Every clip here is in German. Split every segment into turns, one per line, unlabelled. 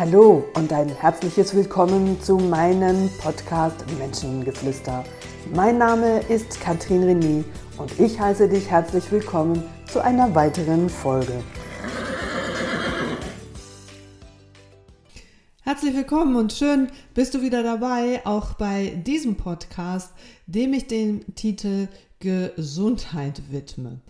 Hallo und ein herzliches Willkommen zu meinem Podcast Menschengeflüster. Mein Name ist Katrin René und ich heiße dich herzlich willkommen zu einer weiteren Folge.
Herzlich willkommen und schön bist du wieder dabei, auch bei diesem Podcast, dem ich den Titel Gesundheit widme.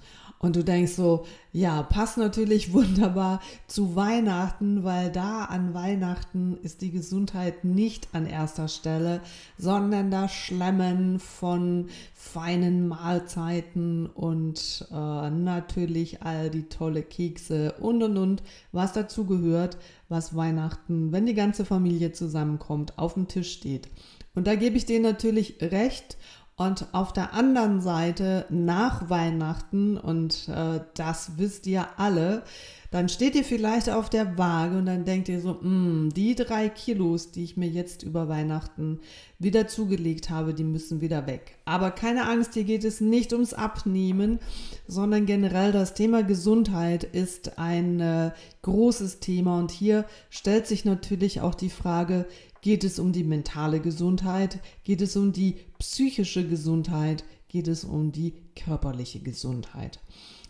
Und du denkst so, ja, passt natürlich wunderbar zu Weihnachten, weil da an Weihnachten ist die Gesundheit nicht an erster Stelle, sondern das Schlemmen von feinen Mahlzeiten und äh, natürlich all die tolle Kekse und und und, was dazu gehört, was Weihnachten, wenn die ganze Familie zusammenkommt, auf dem Tisch steht. Und da gebe ich dir natürlich recht und auf der anderen Seite nach Weihnachten, und äh, das wisst ihr alle, dann steht ihr vielleicht auf der Waage und dann denkt ihr so, mm, die drei Kilos, die ich mir jetzt über Weihnachten wieder zugelegt habe, die müssen wieder weg. Aber keine Angst, hier geht es nicht ums Abnehmen, sondern generell das Thema Gesundheit ist ein äh, großes Thema und hier stellt sich natürlich auch die Frage, Geht es um die mentale Gesundheit? Geht es um die psychische Gesundheit? Geht es um die körperliche Gesundheit?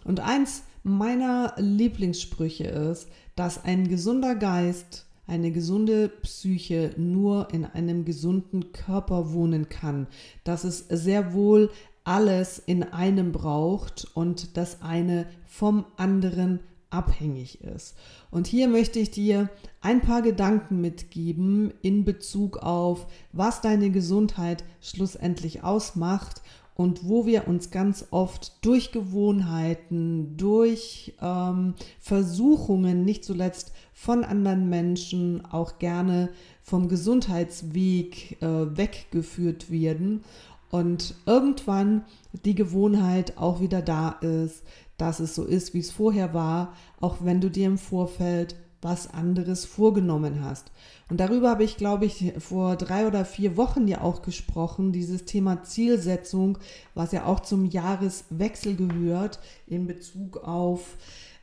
Und eins meiner Lieblingssprüche ist, dass ein gesunder Geist, eine gesunde Psyche nur in einem gesunden Körper wohnen kann, dass es sehr wohl alles in einem braucht und das eine vom anderen abhängig ist. Und hier möchte ich dir ein paar Gedanken mitgeben in Bezug auf, was deine Gesundheit schlussendlich ausmacht und wo wir uns ganz oft durch Gewohnheiten, durch ähm, Versuchungen, nicht zuletzt von anderen Menschen, auch gerne vom Gesundheitsweg äh, weggeführt werden und irgendwann die Gewohnheit auch wieder da ist, dass es so ist, wie es vorher war, auch wenn du dir im Vorfeld was anderes vorgenommen hast. Und darüber habe ich, glaube ich, vor drei oder vier Wochen ja auch gesprochen, dieses Thema Zielsetzung, was ja auch zum Jahreswechsel gehört in Bezug auf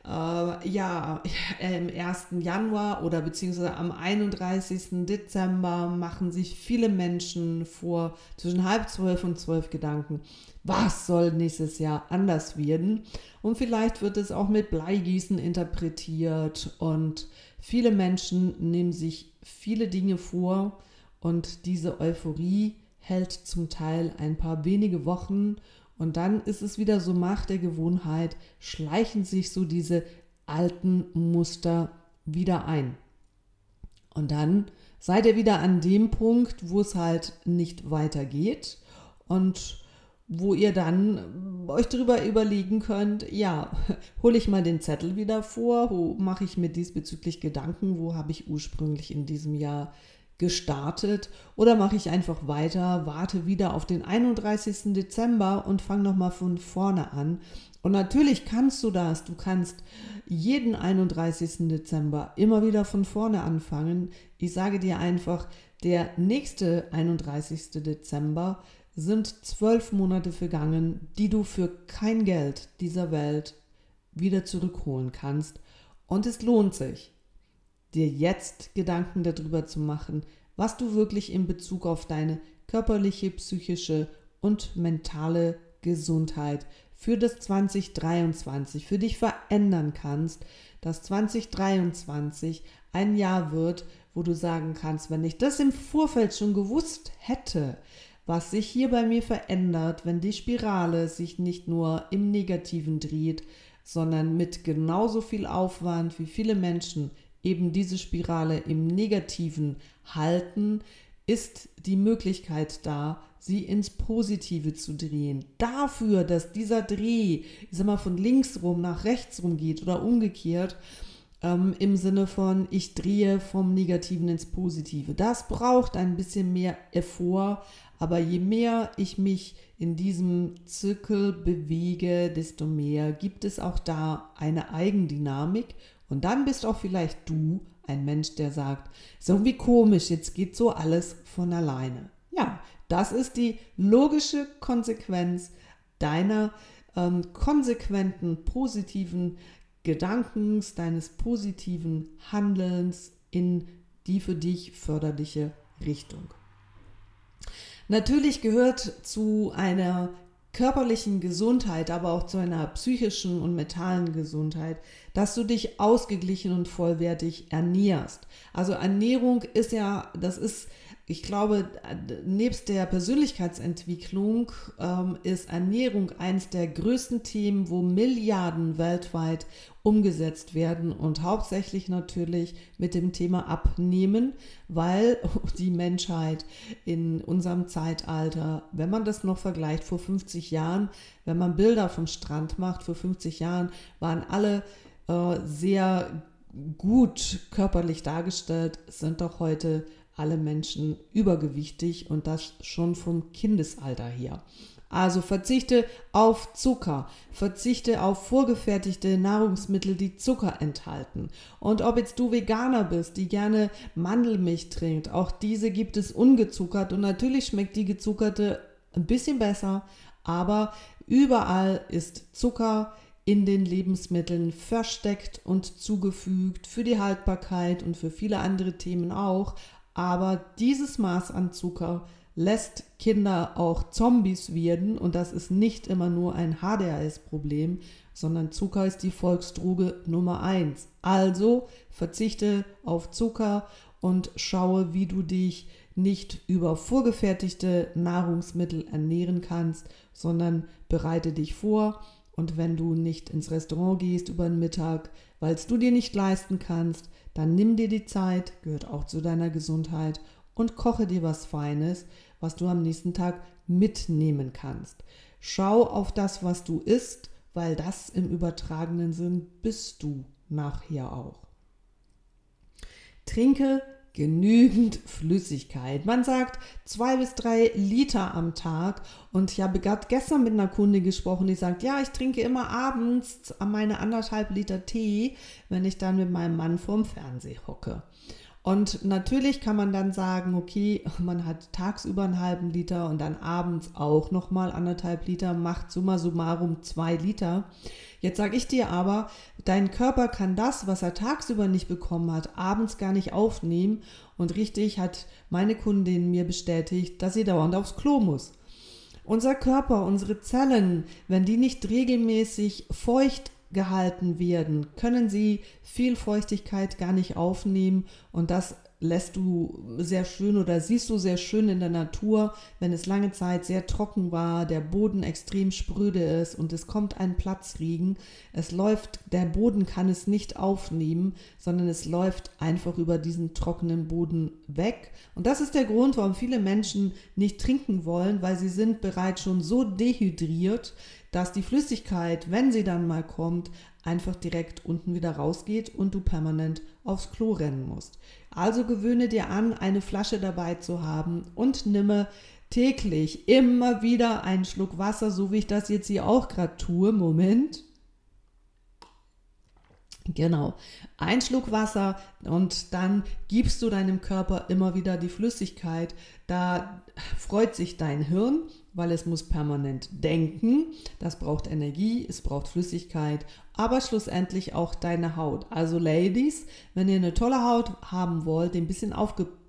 äh, ja, im 1. Januar oder beziehungsweise am 31. Dezember machen sich viele Menschen vor zwischen halb zwölf und zwölf Gedanken, was soll nächstes Jahr anders werden? Und vielleicht wird es auch mit Bleigießen interpretiert und viele Menschen nehmen sich viele Dinge vor und diese Euphorie hält zum Teil ein paar wenige Wochen und dann ist es wieder so Macht der Gewohnheit, schleichen sich so diese alten Muster wieder ein. Und dann seid ihr wieder an dem Punkt, wo es halt nicht weitergeht und wo ihr dann euch darüber überlegen könnt, ja, hole ich mal den Zettel wieder vor, wo mache ich mir diesbezüglich Gedanken, wo habe ich ursprünglich in diesem Jahr gestartet oder mache ich einfach weiter, warte wieder auf den 31. Dezember und fange nochmal von vorne an. Und natürlich kannst du das, du kannst jeden 31. Dezember immer wieder von vorne anfangen. Ich sage dir einfach, der nächste 31. Dezember sind zwölf Monate vergangen, die du für kein Geld dieser Welt wieder zurückholen kannst. Und es lohnt sich dir jetzt Gedanken darüber zu machen, was du wirklich in Bezug auf deine körperliche, psychische und mentale Gesundheit für das 2023 für dich verändern kannst, dass 2023 ein Jahr wird, wo du sagen kannst, wenn ich das im Vorfeld schon gewusst hätte, was sich hier bei mir verändert, wenn die Spirale sich nicht nur im Negativen dreht, sondern mit genauso viel Aufwand wie viele Menschen eben diese Spirale im Negativen halten, ist die Möglichkeit da, sie ins Positive zu drehen. Dafür, dass dieser Dreh, ich sag mal, von links rum nach rechts rum geht oder umgekehrt, ähm, im Sinne von, ich drehe vom Negativen ins Positive. Das braucht ein bisschen mehr Effort, aber je mehr ich mich in diesem Zirkel bewege, desto mehr gibt es auch da eine Eigendynamik und dann bist auch vielleicht du ein Mensch, der sagt, ist irgendwie komisch, jetzt geht so alles von alleine. Ja, das ist die logische Konsequenz deiner ähm, konsequenten, positiven Gedankens, deines positiven Handelns in die für dich förderliche Richtung. Natürlich gehört zu einer körperlichen Gesundheit, aber auch zu einer psychischen und mentalen Gesundheit, dass du dich ausgeglichen und vollwertig ernährst. Also Ernährung ist ja, das ist ich glaube, nebst der Persönlichkeitsentwicklung ähm, ist Ernährung eines der größten Themen, wo Milliarden weltweit umgesetzt werden und hauptsächlich natürlich mit dem Thema Abnehmen, weil die Menschheit in unserem Zeitalter, wenn man das noch vergleicht, vor 50 Jahren, wenn man Bilder vom Strand macht, vor 50 Jahren waren alle äh, sehr gut körperlich dargestellt, sind doch heute alle Menschen übergewichtig und das schon vom Kindesalter her. Also verzichte auf Zucker, verzichte auf vorgefertigte Nahrungsmittel, die Zucker enthalten. Und ob jetzt du Veganer bist, die gerne Mandelmilch trinkt, auch diese gibt es ungezuckert und natürlich schmeckt die gezuckerte ein bisschen besser, aber überall ist Zucker in den Lebensmitteln versteckt und zugefügt für die Haltbarkeit und für viele andere Themen auch. Aber dieses Maß an Zucker lässt Kinder auch Zombies werden und das ist nicht immer nur ein HDHS-Problem, sondern Zucker ist die Volksdroge Nummer eins. Also verzichte auf Zucker und schaue, wie du dich nicht über vorgefertigte Nahrungsmittel ernähren kannst, sondern bereite dich vor. Und wenn du nicht ins Restaurant gehst über den Mittag, weil es du dir nicht leisten kannst, dann nimm dir die Zeit, gehört auch zu deiner Gesundheit, und koche dir was Feines, was du am nächsten Tag mitnehmen kannst. Schau auf das, was du isst, weil das im übertragenen Sinn bist du nachher auch. Trinke genügend Flüssigkeit. Man sagt zwei bis drei Liter am Tag. Und ich habe gerade gestern mit einer Kunde gesprochen, die sagt, ja, ich trinke immer abends meine anderthalb Liter Tee, wenn ich dann mit meinem Mann vorm Fernseher hocke. Und natürlich kann man dann sagen, okay, man hat tagsüber einen halben Liter und dann abends auch nochmal anderthalb Liter, macht summa summarum zwei Liter. Jetzt sage ich dir aber, dein Körper kann das, was er tagsüber nicht bekommen hat, abends gar nicht aufnehmen. Und richtig hat meine Kundin mir bestätigt, dass sie dauernd aufs Klo muss. Unser Körper, unsere Zellen, wenn die nicht regelmäßig feucht gehalten werden, können sie viel Feuchtigkeit gar nicht aufnehmen und das lässt du sehr schön oder siehst du sehr schön in der Natur, wenn es lange Zeit sehr trocken war, der Boden extrem spröde ist und es kommt ein Platzregen. Es läuft, der Boden kann es nicht aufnehmen, sondern es läuft einfach über diesen trockenen Boden weg. Und das ist der Grund, warum viele Menschen nicht trinken wollen, weil sie sind bereits schon so dehydriert, dass die Flüssigkeit, wenn sie dann mal kommt, einfach direkt unten wieder rausgeht und du permanent aufs Klo rennen musst. Also gewöhne dir an, eine Flasche dabei zu haben und nimme täglich immer wieder einen Schluck Wasser, so wie ich das jetzt hier auch gerade tue. Moment. Genau, ein Schluck Wasser und dann gibst du deinem Körper immer wieder die Flüssigkeit. Da freut sich dein Hirn, weil es muss permanent denken. Das braucht Energie, es braucht Flüssigkeit, aber schlussendlich auch deine Haut. Also Ladies, wenn ihr eine tolle Haut haben wollt, die ein bisschen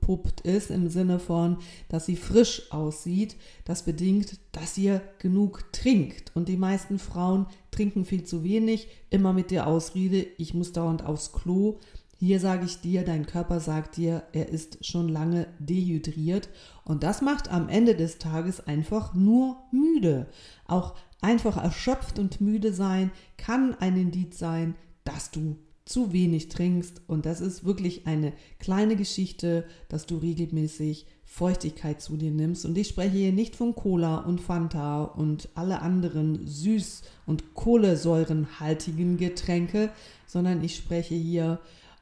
aufgepuppt ist im Sinne von, dass sie frisch aussieht, das bedingt, dass ihr genug trinkt. Und die meisten Frauen trinken viel zu wenig, immer mit der Ausrede, ich muss dauernd aufs Klo. Hier sage ich dir, dein Körper sagt dir, er ist schon lange dehydriert und das macht am Ende des Tages einfach nur müde. Auch einfach erschöpft und müde sein kann ein Indiz sein, dass du zu wenig trinkst und das ist wirklich eine kleine Geschichte, dass du regelmäßig Feuchtigkeit zu dir nimmst. Und ich spreche hier nicht von Cola und Fanta und alle anderen süß- und kohlensäurenhaltigen Getränke, sondern ich spreche hier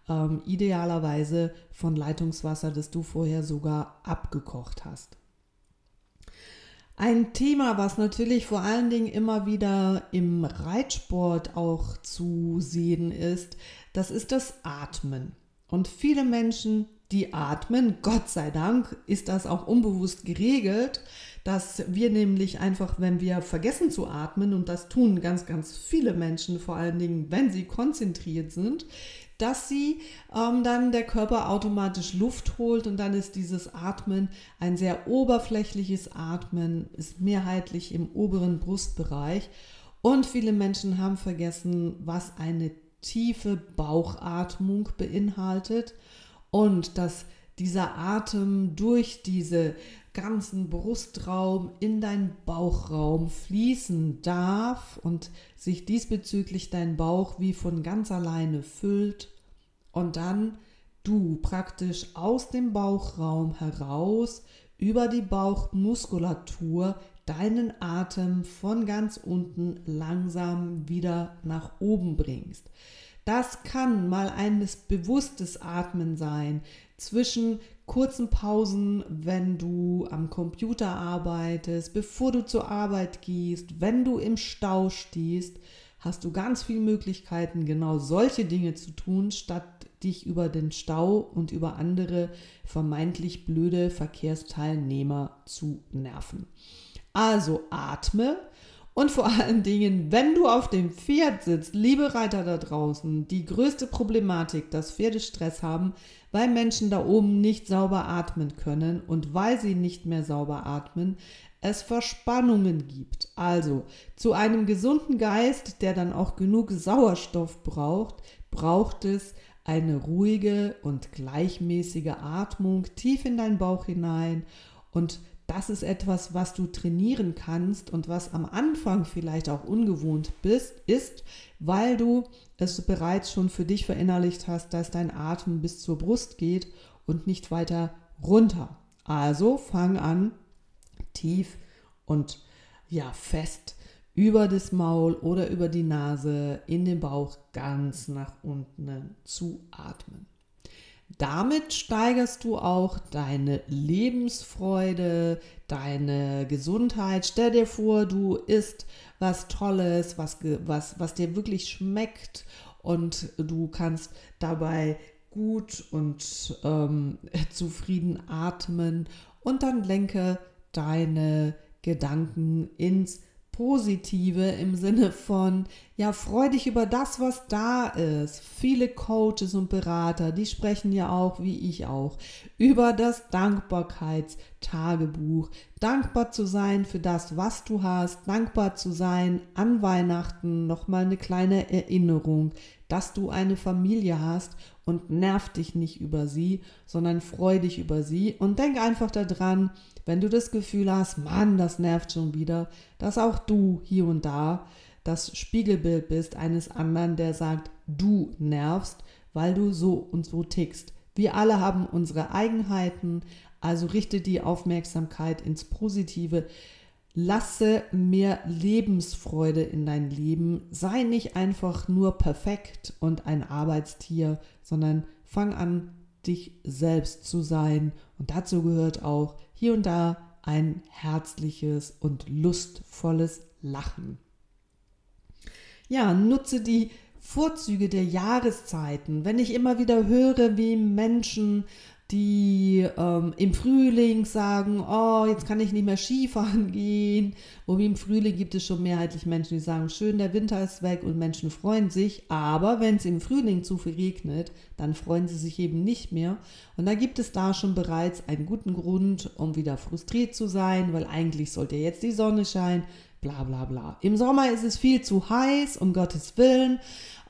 ähm, idealerweise von Leitungswasser, das du vorher sogar abgekocht hast. Ein Thema, was natürlich vor allen Dingen immer wieder im Reitsport auch zu sehen ist, das ist das Atmen. Und viele Menschen, die atmen, Gott sei Dank, ist das auch unbewusst geregelt, dass wir nämlich einfach, wenn wir vergessen zu atmen, und das tun ganz, ganz viele Menschen, vor allen Dingen, wenn sie konzentriert sind, dass sie ähm, dann der Körper automatisch Luft holt und dann ist dieses Atmen ein sehr oberflächliches Atmen, ist mehrheitlich im oberen Brustbereich. Und viele Menschen haben vergessen, was eine tiefe Bauchatmung beinhaltet und dass dieser Atem durch diese ganzen Brustraum in deinen Bauchraum fließen darf und sich diesbezüglich dein Bauch wie von ganz alleine füllt und dann du praktisch aus dem Bauchraum heraus über die Bauchmuskulatur deinen Atem von ganz unten langsam wieder nach oben bringst. Das kann mal ein bewusstes Atmen sein zwischen kurzen Pausen, wenn du am Computer arbeitest, bevor du zur Arbeit gehst, wenn du im Stau stehst, hast du ganz viele Möglichkeiten, genau solche Dinge zu tun, statt dich über den Stau und über andere vermeintlich blöde Verkehrsteilnehmer zu nerven. Also atme und vor allen Dingen, wenn du auf dem Pferd sitzt, liebe Reiter da draußen, die größte Problematik, dass Pferde Stress haben, weil Menschen da oben nicht sauber atmen können und weil sie nicht mehr sauber atmen, es Verspannungen gibt. Also zu einem gesunden Geist, der dann auch genug Sauerstoff braucht, braucht es eine ruhige und gleichmäßige Atmung tief in deinen Bauch hinein und das ist etwas, was du trainieren kannst und was am Anfang vielleicht auch ungewohnt bist, ist, weil du es bereits schon für dich verinnerlicht hast, dass dein Atem bis zur Brust geht und nicht weiter runter. Also fang an, tief und ja, fest über das Maul oder über die Nase in den Bauch ganz nach unten zu atmen. Damit steigerst du auch deine Lebensfreude, deine Gesundheit. Stell dir vor, du isst was Tolles, was, was, was dir wirklich schmeckt und du kannst dabei gut und ähm, zufrieden atmen und dann lenke deine Gedanken ins Positive im Sinne von, ja, freu dich über das, was da ist. Viele Coaches und Berater, die sprechen ja auch, wie ich auch, über das Dankbarkeitstagebuch. Dankbar zu sein für das, was du hast, dankbar zu sein an Weihnachten, nochmal eine kleine Erinnerung, dass du eine Familie hast und nerv dich nicht über sie, sondern freu dich über sie und denk einfach daran, wenn du das Gefühl hast, Mann, das nervt schon wieder, dass auch du hier und da das Spiegelbild bist eines anderen, der sagt, du nervst, weil du so und so tickst. Wir alle haben unsere Eigenheiten, also richte die Aufmerksamkeit ins Positive. Lasse mehr Lebensfreude in dein Leben. Sei nicht einfach nur perfekt und ein Arbeitstier, sondern fang an, dich selbst zu sein. Und dazu gehört auch hier und da ein herzliches und lustvolles Lachen. Ja, nutze die Vorzüge der Jahreszeiten. Wenn ich immer wieder höre, wie Menschen die ähm, im Frühling sagen, oh, jetzt kann ich nicht mehr Skifahren gehen. Wie im Frühling gibt es schon mehrheitlich Menschen, die sagen, schön, der Winter ist weg und Menschen freuen sich. Aber wenn es im Frühling zu viel regnet, dann freuen sie sich eben nicht mehr. Und da gibt es da schon bereits einen guten Grund, um wieder frustriert zu sein, weil eigentlich sollte jetzt die Sonne scheinen, bla bla bla. Im Sommer ist es viel zu heiß, um Gottes Willen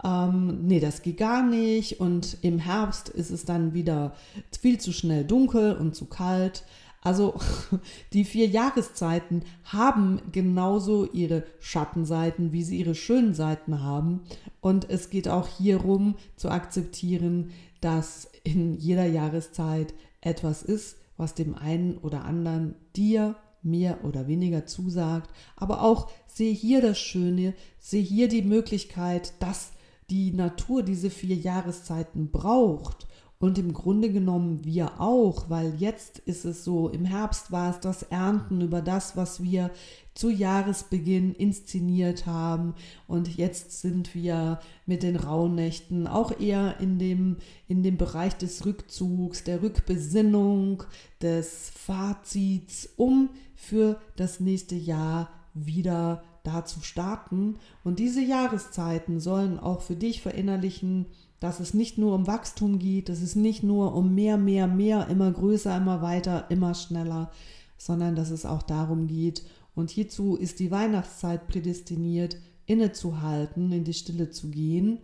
ähm, nee, das geht gar nicht. Und im Herbst ist es dann wieder viel zu schnell dunkel und zu kalt. Also die vier Jahreszeiten haben genauso ihre Schattenseiten, wie sie ihre schönen Seiten haben. Und es geht auch hierum zu akzeptieren, dass in jeder Jahreszeit etwas ist, was dem einen oder anderen dir mehr oder weniger zusagt. Aber auch sehe hier das Schöne, sehe hier die Möglichkeit, dass die Natur diese vier Jahreszeiten braucht. Und im Grunde genommen wir auch, weil jetzt ist es so, im Herbst war es das Ernten über das, was wir zu Jahresbeginn inszeniert haben. Und jetzt sind wir mit den Rauhnächten auch eher in dem, in dem Bereich des Rückzugs, der Rückbesinnung, des Fazits, um für das nächste Jahr wieder da zu starten. Und diese Jahreszeiten sollen auch für dich verinnerlichen, dass es nicht nur um Wachstum geht, dass es nicht nur um mehr, mehr, mehr, immer größer, immer weiter, immer schneller, sondern dass es auch darum geht. Und hierzu ist die Weihnachtszeit prädestiniert, innezuhalten, in die Stille zu gehen,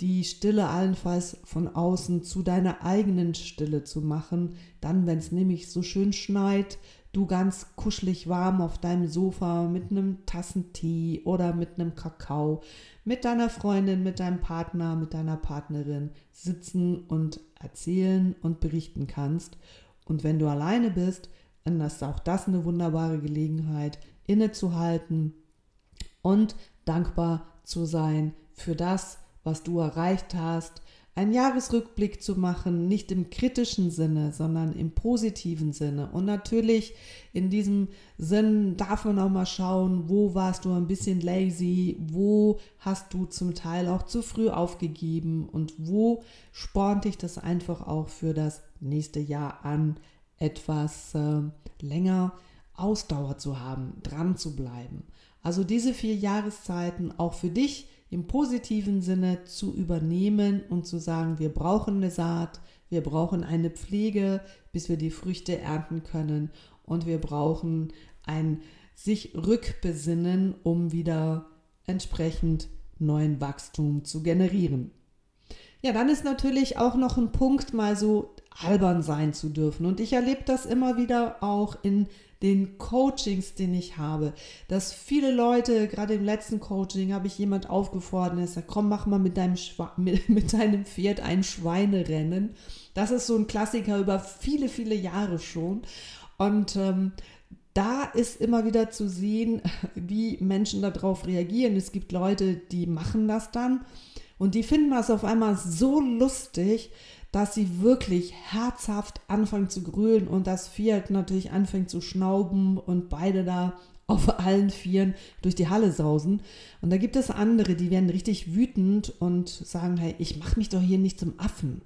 die Stille allenfalls von außen zu deiner eigenen Stille zu machen, dann, wenn es nämlich so schön schneit, du ganz kuschelig warm auf deinem Sofa mit einem Tassen Tee oder mit einem Kakao, mit deiner Freundin, mit deinem Partner, mit deiner Partnerin sitzen und erzählen und berichten kannst. Und wenn du alleine bist, dann ist auch das eine wunderbare Gelegenheit, innezuhalten und dankbar zu sein für das, was du erreicht hast, einen Jahresrückblick zu machen, nicht im kritischen Sinne, sondern im positiven Sinne. Und natürlich in diesem Sinn darf man auch mal schauen, wo warst du ein bisschen lazy, wo hast du zum Teil auch zu früh aufgegeben und wo spornt dich das einfach auch für das nächste Jahr an, etwas äh, länger Ausdauer zu haben, dran zu bleiben. Also diese vier Jahreszeiten auch für dich im positiven Sinne zu übernehmen und zu sagen, wir brauchen eine Saat, wir brauchen eine Pflege, bis wir die Früchte ernten können und wir brauchen ein sich rückbesinnen, um wieder entsprechend neuen Wachstum zu generieren. Ja, dann ist natürlich auch noch ein Punkt, mal so albern sein zu dürfen. Und ich erlebe das immer wieder auch in den Coachings, den ich habe, dass viele Leute, gerade im letzten Coaching, habe ich jemand aufgefordert, der sagt, komm, mach mal mit deinem, mit, mit deinem Pferd ein Schweinerennen. Das ist so ein Klassiker über viele, viele Jahre schon. Und ähm, da ist immer wieder zu sehen, wie Menschen darauf reagieren. Es gibt Leute, die machen das dann und die finden das auf einmal so lustig, dass sie wirklich herzhaft anfangen zu grölen und das Fiat natürlich anfängt zu schnauben und beide da auf allen Vieren durch die Halle sausen. Und da gibt es andere, die werden richtig wütend und sagen, hey, ich mache mich doch hier nicht zum Affen.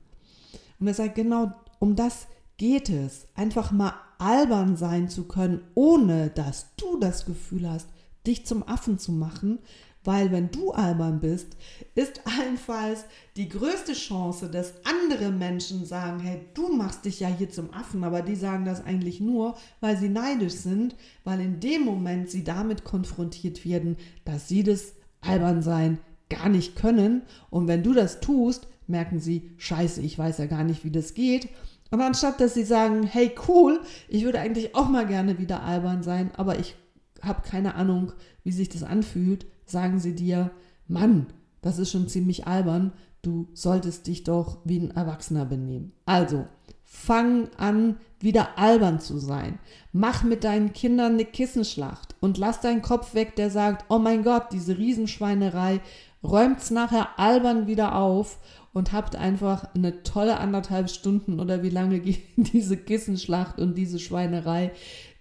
Und er sagt, genau um das geht es. Einfach mal albern sein zu können, ohne dass du das Gefühl hast, dich zum Affen zu machen, weil wenn du albern bist, ist allenfalls die größte Chance, dass andere Menschen sagen, hey, du machst dich ja hier zum Affen, aber die sagen das eigentlich nur, weil sie neidisch sind, weil in dem Moment sie damit konfrontiert werden, dass sie das Albernsein gar nicht können. Und wenn du das tust, merken sie, scheiße, ich weiß ja gar nicht, wie das geht. Und anstatt dass sie sagen, hey cool, ich würde eigentlich auch mal gerne wieder albern sein, aber ich habe keine Ahnung, wie sich das anfühlt, sagen sie dir, Mann, das ist schon ziemlich albern, du solltest dich doch wie ein Erwachsener benehmen. Also, fang an, wieder albern zu sein. Mach mit deinen Kindern eine Kissenschlacht und lass deinen Kopf weg, der sagt, oh mein Gott, diese Riesenschweinerei, räumt's nachher albern wieder auf und habt einfach eine tolle anderthalb Stunden oder wie lange geht diese Kissenschlacht und diese Schweinerei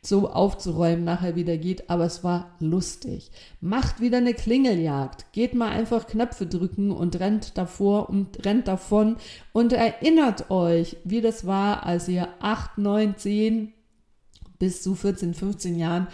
so aufzuräumen nachher wieder geht, aber es war lustig. Macht wieder eine Klingeljagd. Geht mal einfach Knöpfe drücken und rennt davor und rennt davon und erinnert euch, wie das war, als ihr 8, 9, 10 bis zu 14, 15 Jahren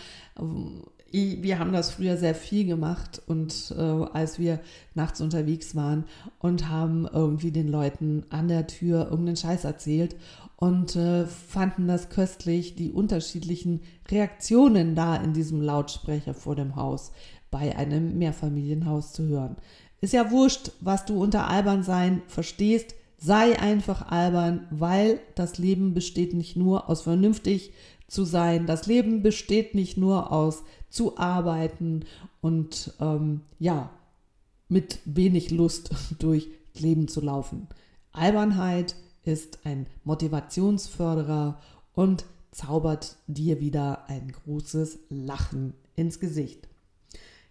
wir haben das früher sehr viel gemacht und äh, als wir nachts unterwegs waren und haben irgendwie den Leuten an der Tür irgendeinen Scheiß erzählt und äh, fanden das köstlich, die unterschiedlichen Reaktionen da in diesem Lautsprecher vor dem Haus bei einem Mehrfamilienhaus zu hören. Ist ja wurscht, was du unter albern sein verstehst, sei einfach albern, weil das Leben besteht nicht nur aus vernünftig zu sein, das Leben besteht nicht nur aus zu arbeiten und ähm, ja, mit wenig Lust durch Leben zu laufen. Albernheit ist ein Motivationsförderer und zaubert dir wieder ein großes Lachen ins Gesicht.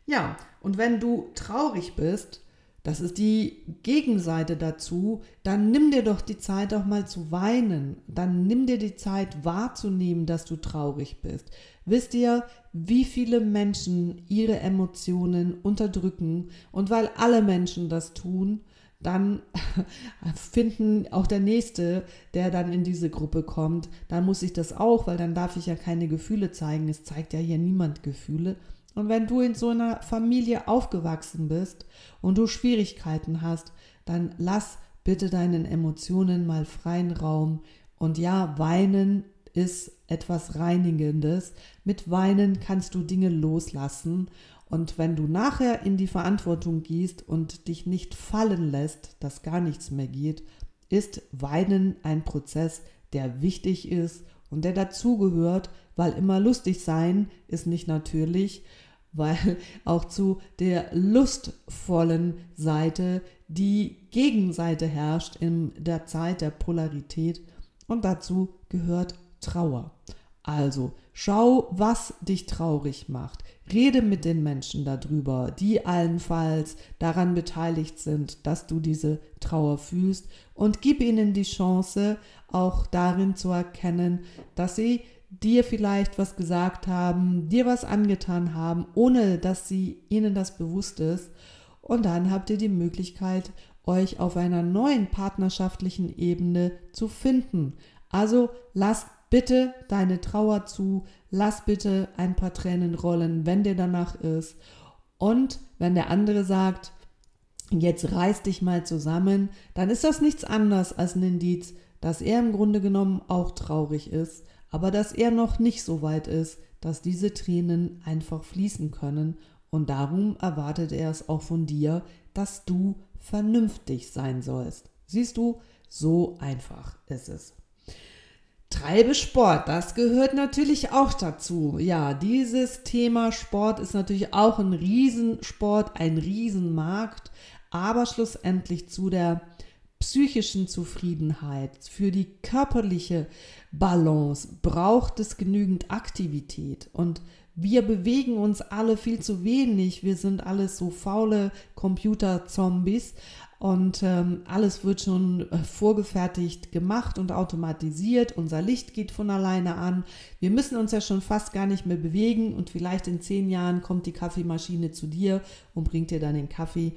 Ja, und wenn du traurig bist, das ist die Gegenseite dazu, dann nimm dir doch die Zeit auch mal zu weinen, dann nimm dir die Zeit wahrzunehmen, dass du traurig bist. Wisst ihr, wie viele Menschen ihre Emotionen unterdrücken und weil alle Menschen das tun, dann finden auch der Nächste, der dann in diese Gruppe kommt, dann muss ich das auch, weil dann darf ich ja keine Gefühle zeigen. Es zeigt ja hier niemand Gefühle. Und wenn du in so einer Familie aufgewachsen bist und du Schwierigkeiten hast, dann lass bitte deinen Emotionen mal freien Raum. Und ja, weinen ist etwas Reinigendes. Mit Weinen kannst du Dinge loslassen. Und wenn du nachher in die Verantwortung gehst und dich nicht fallen lässt, dass gar nichts mehr geht, ist Weinen ein Prozess, der wichtig ist und der dazugehört, weil immer lustig sein ist nicht natürlich, weil auch zu der lustvollen Seite die Gegenseite herrscht in der Zeit der Polarität und dazu gehört Trauer. Also schau, was dich traurig macht. Rede mit den Menschen darüber, die allenfalls daran beteiligt sind, dass du diese Trauer fühlst und gib ihnen die Chance, auch darin zu erkennen, dass sie dir vielleicht was gesagt haben, dir was angetan haben, ohne dass sie ihnen das bewusst ist. Und dann habt ihr die Möglichkeit, euch auf einer neuen partnerschaftlichen Ebene zu finden. Also lasst bitte deine Trauer zu, lass bitte ein paar Tränen rollen, wenn dir danach ist. Und wenn der andere sagt, jetzt reiß dich mal zusammen, dann ist das nichts anderes als ein Indiz, dass er im Grunde genommen auch traurig ist, aber dass er noch nicht so weit ist, dass diese Tränen einfach fließen können. Und darum erwartet er es auch von dir, dass du vernünftig sein sollst. Siehst du, so einfach ist es. Treibe Sport, das gehört natürlich auch dazu. Ja, dieses Thema Sport ist natürlich auch ein Riesensport, ein Riesenmarkt, aber schlussendlich zu der psychischen Zufriedenheit, für die körperliche Balance braucht es genügend Aktivität und wir bewegen uns alle viel zu wenig. Wir sind alles so faule Computer-Zombies. Und ähm, alles wird schon äh, vorgefertigt gemacht und automatisiert. Unser Licht geht von alleine an. Wir müssen uns ja schon fast gar nicht mehr bewegen. Und vielleicht in zehn Jahren kommt die Kaffeemaschine zu dir und bringt dir dann den Kaffee.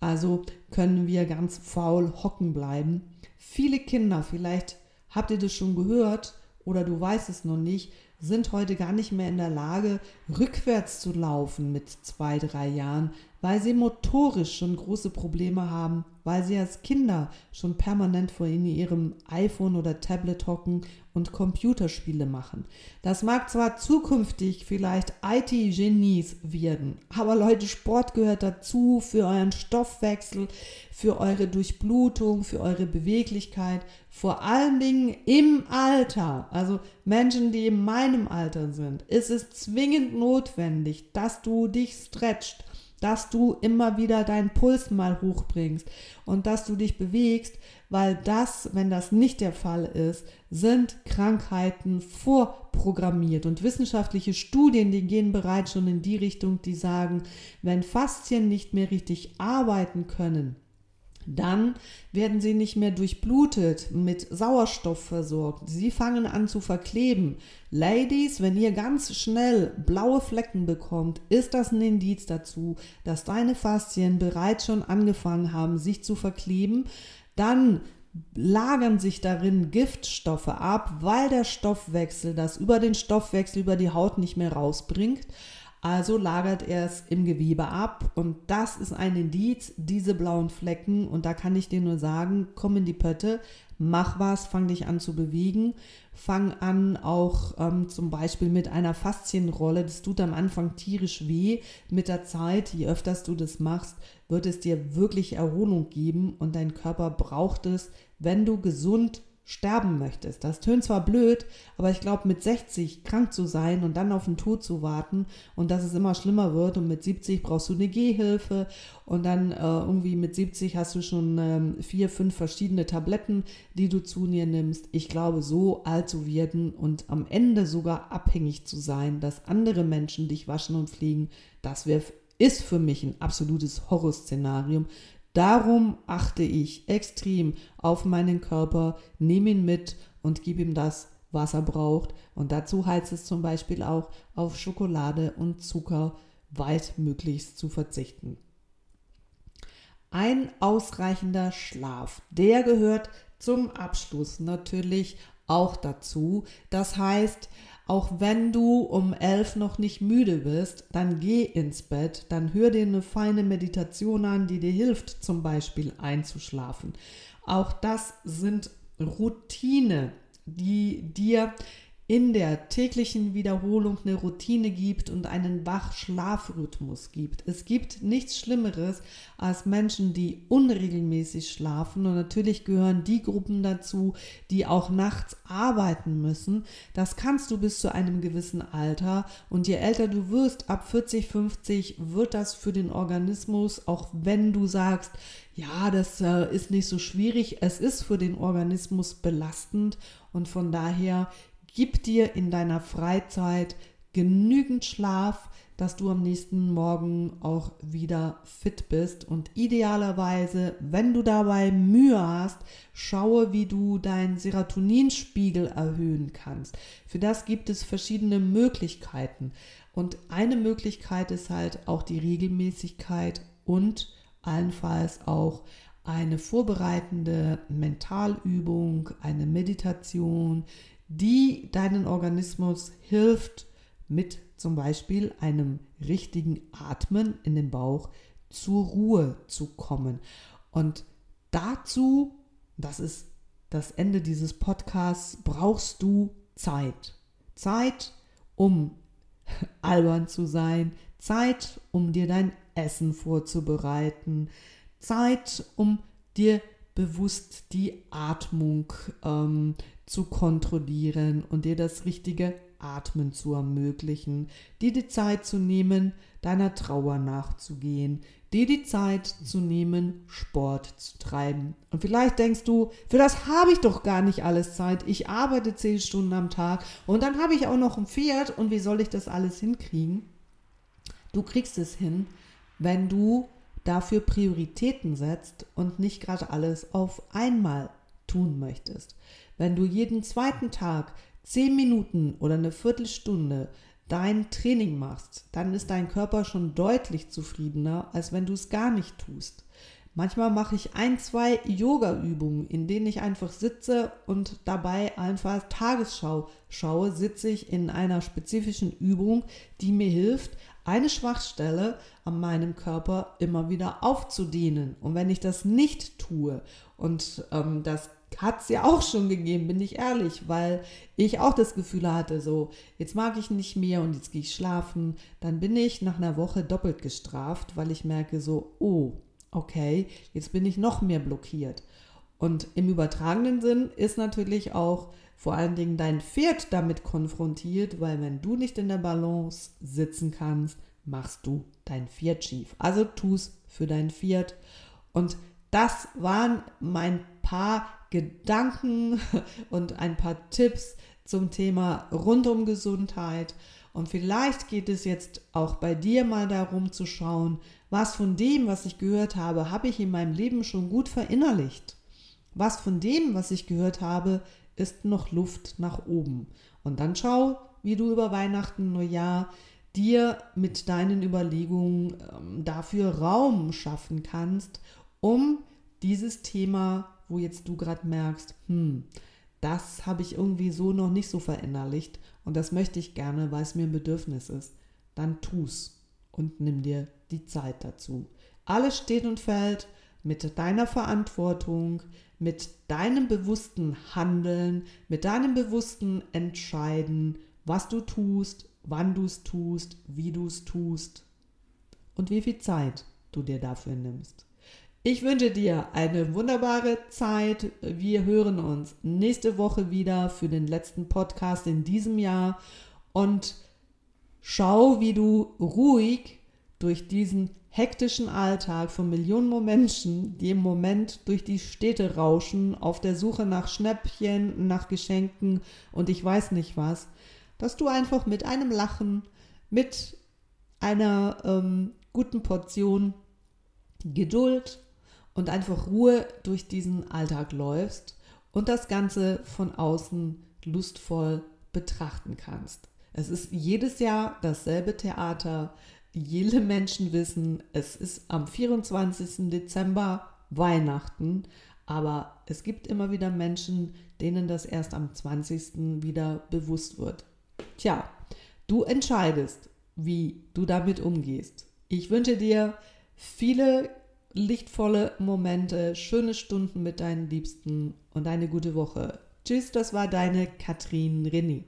Also können wir ganz faul hocken bleiben. Viele Kinder, vielleicht habt ihr das schon gehört oder du weißt es noch nicht, sind heute gar nicht mehr in der Lage, rückwärts zu laufen mit zwei, drei Jahren, weil sie motorisch schon große Probleme haben, weil sie als Kinder schon permanent vor ihrem iPhone oder Tablet hocken und Computerspiele machen. Das mag zwar zukünftig vielleicht IT-Genies werden, aber Leute, Sport gehört dazu für euren Stoffwechsel, für eure Durchblutung, für eure Beweglichkeit, vor allen Dingen im Alter. Also Menschen, die in meinem Alter sind, ist es zwingend notwendig, dass du dich stretcht dass du immer wieder deinen Puls mal hochbringst und dass du dich bewegst, weil das, wenn das nicht der Fall ist, sind Krankheiten vorprogrammiert. Und wissenschaftliche Studien, die gehen bereits schon in die Richtung, die sagen, wenn Faszien nicht mehr richtig arbeiten können, dann werden sie nicht mehr durchblutet, mit Sauerstoff versorgt. Sie fangen an zu verkleben. Ladies, wenn ihr ganz schnell blaue Flecken bekommt, ist das ein Indiz dazu, dass deine Faszien bereits schon angefangen haben, sich zu verkleben. Dann lagern sich darin Giftstoffe ab, weil der Stoffwechsel das über den Stoffwechsel über die Haut nicht mehr rausbringt. Also lagert er es im Gewebe ab und das ist ein Indiz, diese blauen Flecken. Und da kann ich dir nur sagen, komm in die Pötte, mach was, fang dich an zu bewegen. Fang an auch ähm, zum Beispiel mit einer Faszienrolle. Das tut am Anfang tierisch weh. Mit der Zeit, je öfters du das machst, wird es dir wirklich Erholung geben und dein Körper braucht es, wenn du gesund sterben möchtest. Das tönt zwar blöd, aber ich glaube, mit 60 krank zu sein und dann auf den Tod zu warten und dass es immer schlimmer wird und mit 70 brauchst du eine Gehhilfe und dann äh, irgendwie mit 70 hast du schon ähm, vier, fünf verschiedene Tabletten, die du zu dir nimmst. Ich glaube, so alt zu werden und am Ende sogar abhängig zu sein, dass andere Menschen dich waschen und pflegen, das wäre ist für mich ein absolutes Horrorszenarium. Darum achte ich extrem auf meinen Körper, nehme ihn mit und gebe ihm das, was er braucht. Und dazu heißt es zum Beispiel auch, auf Schokolade und Zucker weit möglichst zu verzichten. Ein ausreichender Schlaf, der gehört zum Abschluss natürlich auch dazu. Das heißt, auch wenn du um elf noch nicht müde bist, dann geh ins Bett, dann hör dir eine feine Meditation an, die dir hilft, zum Beispiel einzuschlafen. Auch das sind Routine, die dir in der täglichen Wiederholung eine Routine gibt und einen Wach-Schlafrhythmus gibt. Es gibt nichts Schlimmeres als Menschen, die unregelmäßig schlafen und natürlich gehören die Gruppen dazu, die auch nachts arbeiten müssen. Das kannst du bis zu einem gewissen Alter und je älter du wirst, ab 40, 50, wird das für den Organismus, auch wenn du sagst, ja, das äh, ist nicht so schwierig, es ist für den Organismus belastend und von daher Gib dir in deiner Freizeit genügend Schlaf, dass du am nächsten Morgen auch wieder fit bist. Und idealerweise, wenn du dabei Mühe hast, schaue, wie du deinen Serotoninspiegel erhöhen kannst. Für das gibt es verschiedene Möglichkeiten. Und eine Möglichkeit ist halt auch die Regelmäßigkeit und allenfalls auch eine vorbereitende Mentalübung, eine Meditation, die deinen Organismus hilft, mit zum Beispiel einem richtigen Atmen in den Bauch zur Ruhe zu kommen. Und dazu, das ist das Ende dieses Podcasts, brauchst du Zeit. Zeit, um albern zu sein, Zeit, um dir dein Essen vorzubereiten, Zeit, um dir bewusst die Atmung ähm, zu kontrollieren und dir das richtige Atmen zu ermöglichen, dir die Zeit zu nehmen, deiner Trauer nachzugehen, dir die Zeit zu nehmen, Sport zu treiben. Und vielleicht denkst du, für das habe ich doch gar nicht alles Zeit. Ich arbeite zehn Stunden am Tag und dann habe ich auch noch ein Pferd und wie soll ich das alles hinkriegen? Du kriegst es hin, wenn du dafür Prioritäten setzt und nicht gerade alles auf einmal tun möchtest. Wenn du jeden zweiten Tag zehn Minuten oder eine Viertelstunde dein Training machst, dann ist dein Körper schon deutlich zufriedener, als wenn du es gar nicht tust. Manchmal mache ich ein, zwei Yoga-Übungen, in denen ich einfach sitze und dabei einfach Tagesschau schaue, sitze ich in einer spezifischen Übung, die mir hilft, eine Schwachstelle an meinem Körper immer wieder aufzudehnen. Und wenn ich das nicht tue, und ähm, das hat es ja auch schon gegeben, bin ich ehrlich, weil ich auch das Gefühl hatte, so, jetzt mag ich nicht mehr und jetzt gehe ich schlafen, dann bin ich nach einer Woche doppelt gestraft, weil ich merke so, oh, okay, jetzt bin ich noch mehr blockiert. Und im übertragenen Sinn ist natürlich auch vor allen Dingen dein Pferd damit konfrontiert, weil wenn du nicht in der Balance sitzen kannst, machst du dein Pferd schief. Also tu's für dein Pferd. Und das waren mein paar Gedanken und ein paar Tipps zum Thema rundum Gesundheit. Und vielleicht geht es jetzt auch bei dir mal darum zu schauen, was von dem, was ich gehört habe, habe ich in meinem Leben schon gut verinnerlicht. Was von dem, was ich gehört habe, ist noch Luft nach oben. Und dann schau, wie du über Weihnachten, Neujahr dir mit deinen Überlegungen ähm, dafür Raum schaffen kannst, um dieses Thema wo jetzt du gerade merkst, hm, das habe ich irgendwie so noch nicht so verinnerlicht und das möchte ich gerne, weil es mir ein Bedürfnis ist, dann tu's und nimm dir die Zeit dazu. Alles steht und fällt mit deiner Verantwortung, mit deinem bewussten Handeln, mit deinem bewussten Entscheiden, was du tust, wann du es tust, wie du es tust und wie viel Zeit du dir dafür nimmst. Ich wünsche dir eine wunderbare Zeit. Wir hören uns nächste Woche wieder für den letzten Podcast in diesem Jahr und schau, wie du ruhig durch diesen hektischen Alltag von Millionen Menschen, die im Moment durch die Städte rauschen, auf der Suche nach Schnäppchen, nach Geschenken und ich weiß nicht was, dass du einfach mit einem Lachen, mit einer ähm, guten Portion Geduld und einfach Ruhe durch diesen Alltag läufst und das Ganze von außen lustvoll betrachten kannst. Es ist jedes Jahr dasselbe Theater. Jede Menschen wissen, es ist am 24. Dezember Weihnachten, aber es gibt immer wieder Menschen, denen das erst am 20. wieder bewusst wird. tja, du entscheidest, wie du damit umgehst. Ich wünsche dir viele lichtvolle Momente, schöne Stunden mit deinen Liebsten und eine gute Woche. Tschüss, das war deine Katrin Rennie.